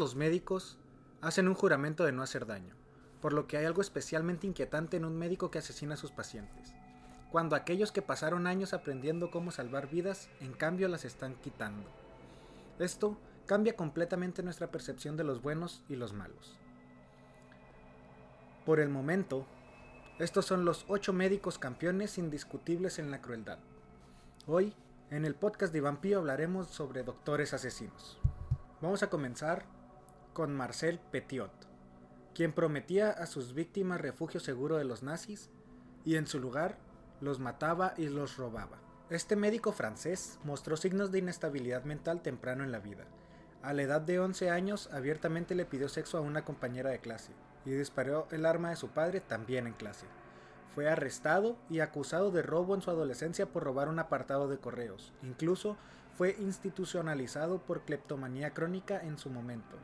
Los médicos hacen un juramento de no hacer daño, por lo que hay algo especialmente inquietante en un médico que asesina a sus pacientes, cuando aquellos que pasaron años aprendiendo cómo salvar vidas, en cambio las están quitando. Esto cambia completamente nuestra percepción de los buenos y los malos. Por el momento, estos son los ocho médicos campeones indiscutibles en la crueldad. Hoy, en el podcast de Vampiro hablaremos sobre doctores asesinos. Vamos a comenzar con Marcel Petiot, quien prometía a sus víctimas refugio seguro de los nazis y en su lugar los mataba y los robaba. Este médico francés mostró signos de inestabilidad mental temprano en la vida. A la edad de 11 años abiertamente le pidió sexo a una compañera de clase y disparó el arma de su padre también en clase. Fue arrestado y acusado de robo en su adolescencia por robar un apartado de correos. Incluso fue institucionalizado por cleptomanía crónica en su momento.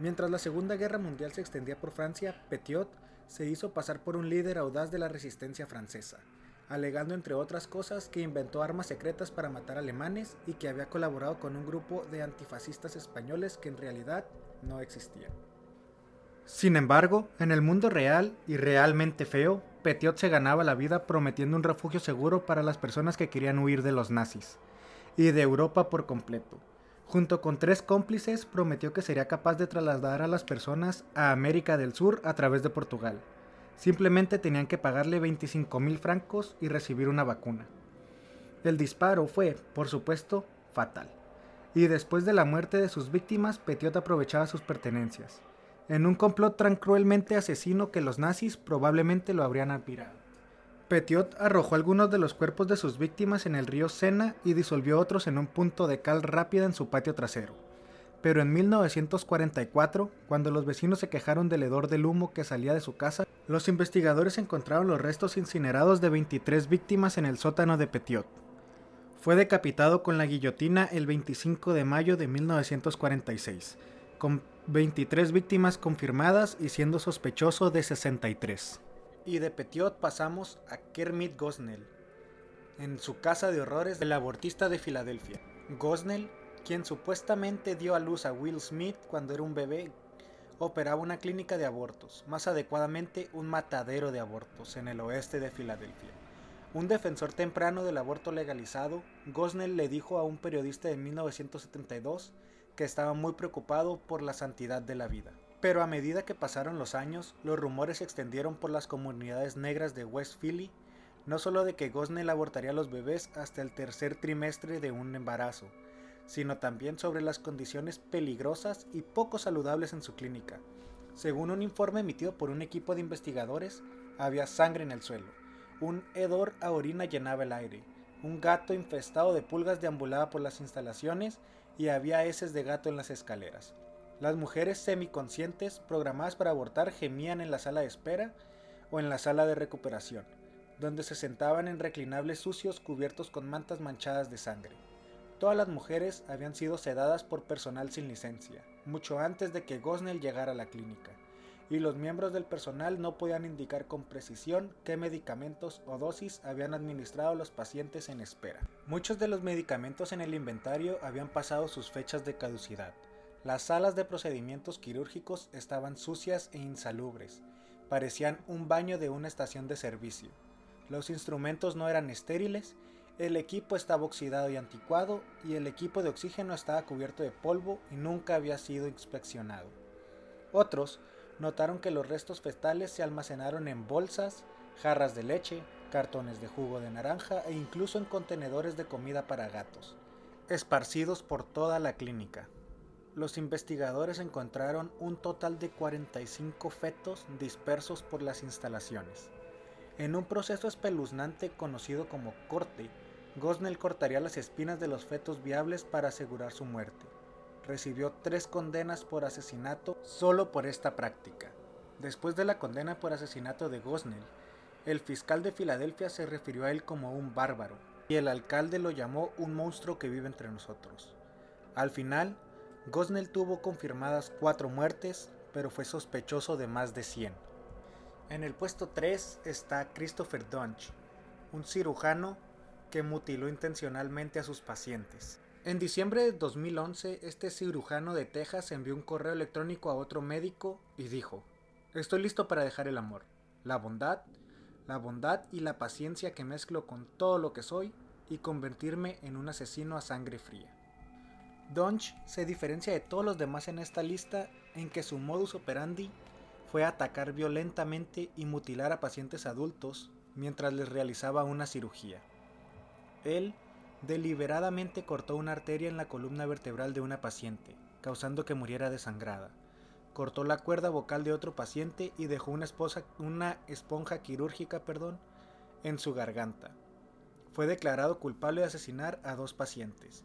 Mientras la Segunda Guerra Mundial se extendía por Francia, Petiot se hizo pasar por un líder audaz de la resistencia francesa, alegando entre otras cosas que inventó armas secretas para matar alemanes y que había colaborado con un grupo de antifascistas españoles que en realidad no existían. Sin embargo, en el mundo real y realmente feo, Petiot se ganaba la vida prometiendo un refugio seguro para las personas que querían huir de los nazis y de Europa por completo. Junto con tres cómplices, prometió que sería capaz de trasladar a las personas a América del Sur a través de Portugal. Simplemente tenían que pagarle 25 mil francos y recibir una vacuna. El disparo fue, por supuesto, fatal. Y después de la muerte de sus víctimas, Petiot aprovechaba sus pertenencias en un complot tan cruelmente asesino que los nazis probablemente lo habrían admirado. Petiot arrojó algunos de los cuerpos de sus víctimas en el río Sena y disolvió otros en un punto de cal rápida en su patio trasero. Pero en 1944, cuando los vecinos se quejaron del hedor del humo que salía de su casa, los investigadores encontraron los restos incinerados de 23 víctimas en el sótano de Petiot. Fue decapitado con la guillotina el 25 de mayo de 1946, con 23 víctimas confirmadas y siendo sospechoso de 63. Y de Petiot pasamos a Kermit Gosnell, en su casa de horrores del abortista de Filadelfia. Gosnell, quien supuestamente dio a luz a Will Smith cuando era un bebé, operaba una clínica de abortos, más adecuadamente un matadero de abortos en el oeste de Filadelfia. Un defensor temprano del aborto legalizado, Gosnell le dijo a un periodista de 1972 que estaba muy preocupado por la santidad de la vida. Pero a medida que pasaron los años, los rumores se extendieron por las comunidades negras de West Philly, no solo de que Gosnell abortaría a los bebés hasta el tercer trimestre de un embarazo, sino también sobre las condiciones peligrosas y poco saludables en su clínica. Según un informe emitido por un equipo de investigadores, había sangre en el suelo, un hedor a orina llenaba el aire, un gato infestado de pulgas deambulaba por las instalaciones y había heces de gato en las escaleras. Las mujeres semiconscientes programadas para abortar gemían en la sala de espera o en la sala de recuperación, donde se sentaban en reclinables sucios cubiertos con mantas manchadas de sangre. Todas las mujeres habían sido sedadas por personal sin licencia, mucho antes de que Gosnell llegara a la clínica, y los miembros del personal no podían indicar con precisión qué medicamentos o dosis habían administrado los pacientes en espera. Muchos de los medicamentos en el inventario habían pasado sus fechas de caducidad. Las salas de procedimientos quirúrgicos estaban sucias e insalubres. Parecían un baño de una estación de servicio. Los instrumentos no eran estériles, el equipo estaba oxidado y anticuado y el equipo de oxígeno estaba cubierto de polvo y nunca había sido inspeccionado. Otros notaron que los restos fetales se almacenaron en bolsas, jarras de leche, cartones de jugo de naranja e incluso en contenedores de comida para gatos, esparcidos por toda la clínica. Los investigadores encontraron un total de 45 fetos dispersos por las instalaciones. En un proceso espeluznante conocido como corte, Gosnell cortaría las espinas de los fetos viables para asegurar su muerte recibió tres condenas por asesinato solo por esta práctica. Después de la condena por asesinato de Gosnell, el fiscal de Filadelfia se refirió a él como un bárbaro y el alcalde lo llamó un monstruo que vive entre nosotros. Al final, Gosnell tuvo confirmadas cuatro muertes, pero fue sospechoso de más de 100. En el puesto 3 está Christopher Dunch, un cirujano que mutiló intencionalmente a sus pacientes. En diciembre de 2011, este cirujano de Texas envió un correo electrónico a otro médico y dijo, Estoy listo para dejar el amor, la bondad, la bondad y la paciencia que mezclo con todo lo que soy y convertirme en un asesino a sangre fría. Donch se diferencia de todos los demás en esta lista en que su modus operandi fue atacar violentamente y mutilar a pacientes adultos mientras les realizaba una cirugía. Él deliberadamente cortó una arteria en la columna vertebral de una paciente, causando que muriera desangrada. Cortó la cuerda vocal de otro paciente y dejó una, una esponja quirúrgica perdón, en su garganta. Fue declarado culpable de asesinar a dos pacientes,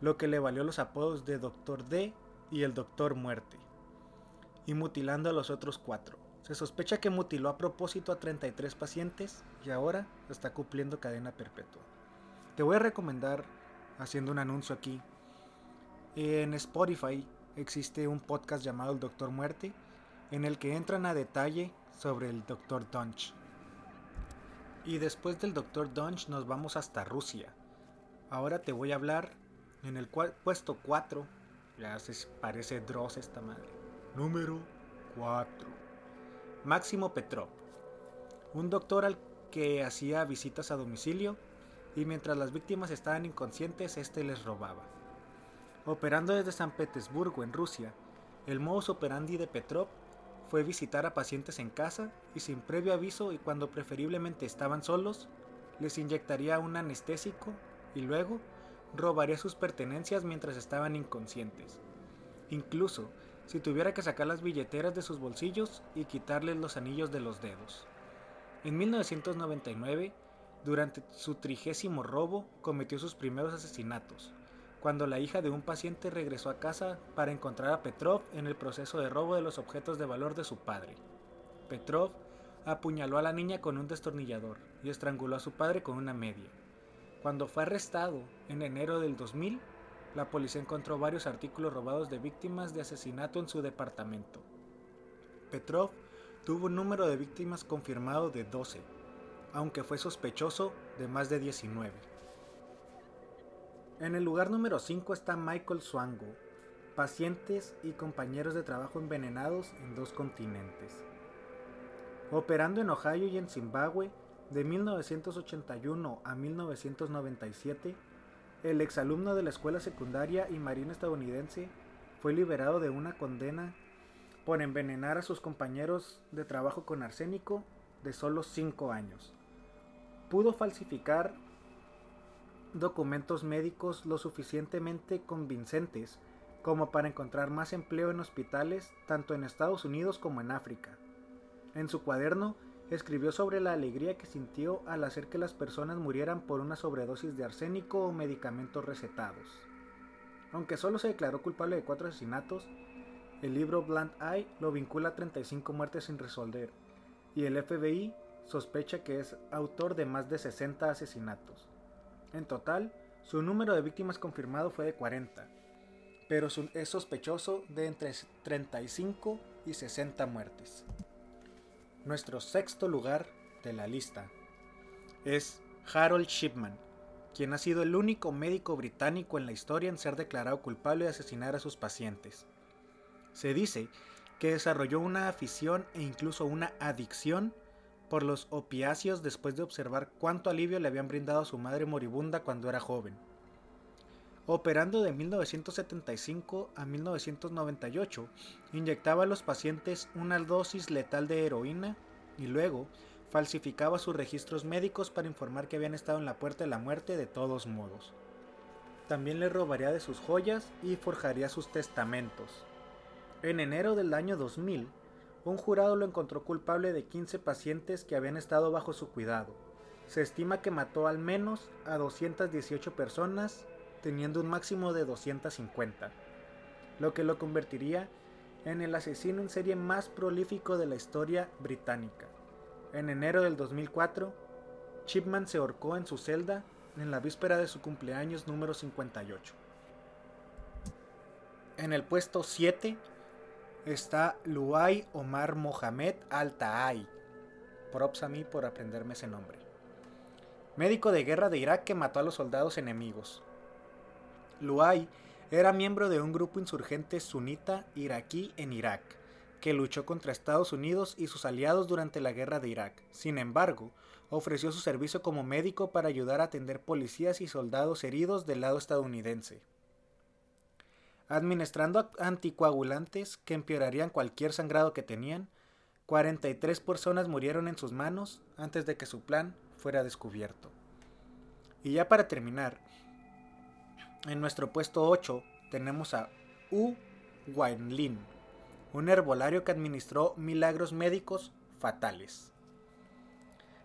lo que le valió los apodos de Doctor D y el Doctor Muerte, y mutilando a los otros cuatro. Se sospecha que mutiló a propósito a 33 pacientes y ahora está cumpliendo cadena perpetua. Te voy a recomendar, haciendo un anuncio aquí, en Spotify existe un podcast llamado El Doctor Muerte, en el que entran a detalle sobre el Doctor Dunch. Y después del Doctor Dunch nos vamos hasta Rusia. Ahora te voy a hablar en el puesto 4, ya se parece Dross esta madre. Número 4. Máximo Petrov, un doctor al que hacía visitas a domicilio y mientras las víctimas estaban inconscientes, este les robaba. Operando desde San Petersburgo, en Rusia, el modus operandi de Petrov fue visitar a pacientes en casa y sin previo aviso y cuando preferiblemente estaban solos, les inyectaría un anestésico y luego robaría sus pertenencias mientras estaban inconscientes. Incluso si tuviera que sacar las billeteras de sus bolsillos y quitarles los anillos de los dedos. En 1999, durante su trigésimo robo, cometió sus primeros asesinatos, cuando la hija de un paciente regresó a casa para encontrar a Petrov en el proceso de robo de los objetos de valor de su padre. Petrov apuñaló a la niña con un destornillador y estranguló a su padre con una media. Cuando fue arrestado en enero del 2000, la policía encontró varios artículos robados de víctimas de asesinato en su departamento. Petrov tuvo un número de víctimas confirmado de 12, aunque fue sospechoso de más de 19. En el lugar número 5 está Michael Swango, pacientes y compañeros de trabajo envenenados en dos continentes. Operando en Ohio y en Zimbabue de 1981 a 1997, el exalumno de la escuela secundaria y marina estadounidense fue liberado de una condena por envenenar a sus compañeros de trabajo con arsénico de solo 5 años pudo falsificar documentos médicos lo suficientemente convincentes como para encontrar más empleo en hospitales tanto en Estados Unidos como en África. En su cuaderno escribió sobre la alegría que sintió al hacer que las personas murieran por una sobredosis de arsénico o medicamentos recetados. Aunque solo se declaró culpable de cuatro asesinatos, el libro Blunt Eye lo vincula a 35 muertes sin resolver, y el FBI sospecha que es autor de más de 60 asesinatos. En total, su número de víctimas confirmado fue de 40, pero es sospechoso de entre 35 y 60 muertes. Nuestro sexto lugar de la lista es Harold Shipman, quien ha sido el único médico británico en la historia en ser declarado culpable de asesinar a sus pacientes. Se dice que desarrolló una afición e incluso una adicción por los opiáceos después de observar cuánto alivio le habían brindado a su madre moribunda cuando era joven. Operando de 1975 a 1998, inyectaba a los pacientes una dosis letal de heroína y luego falsificaba sus registros médicos para informar que habían estado en la puerta de la muerte de todos modos. También le robaría de sus joyas y forjaría sus testamentos. En enero del año 2000, un jurado lo encontró culpable de 15 pacientes que habían estado bajo su cuidado. Se estima que mató al menos a 218 personas, teniendo un máximo de 250, lo que lo convertiría en el asesino en serie más prolífico de la historia británica. En enero del 2004, Chipman se ahorcó en su celda en la víspera de su cumpleaños número 58. En el puesto 7 está Luay Omar Mohamed Al-Taai. Props a mí por aprenderme ese nombre. Médico de guerra de Irak que mató a los soldados enemigos. Luay era miembro de un grupo insurgente sunita iraquí en Irak, que luchó contra Estados Unidos y sus aliados durante la guerra de Irak. Sin embargo, ofreció su servicio como médico para ayudar a atender policías y soldados heridos del lado estadounidense. Administrando anticoagulantes que empeorarían cualquier sangrado que tenían, 43 personas murieron en sus manos antes de que su plan fuera descubierto. Y ya para terminar, en nuestro puesto 8 tenemos a U. Lin, un herbolario que administró milagros médicos fatales.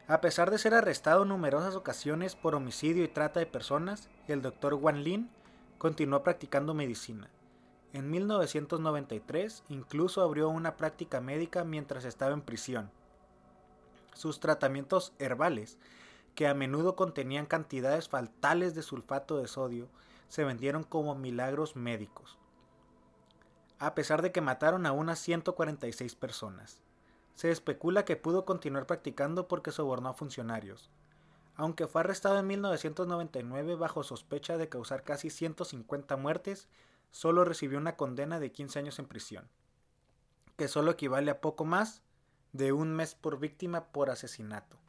A pesar de ser arrestado en numerosas ocasiones por homicidio y trata de personas, el doctor Wan Lin continuó practicando medicina. En 1993 incluso abrió una práctica médica mientras estaba en prisión. Sus tratamientos herbales, que a menudo contenían cantidades fatales de sulfato de sodio, se vendieron como milagros médicos, a pesar de que mataron a unas 146 personas. Se especula que pudo continuar practicando porque sobornó a funcionarios. Aunque fue arrestado en 1999 bajo sospecha de causar casi 150 muertes, solo recibió una condena de 15 años en prisión, que solo equivale a poco más de un mes por víctima por asesinato.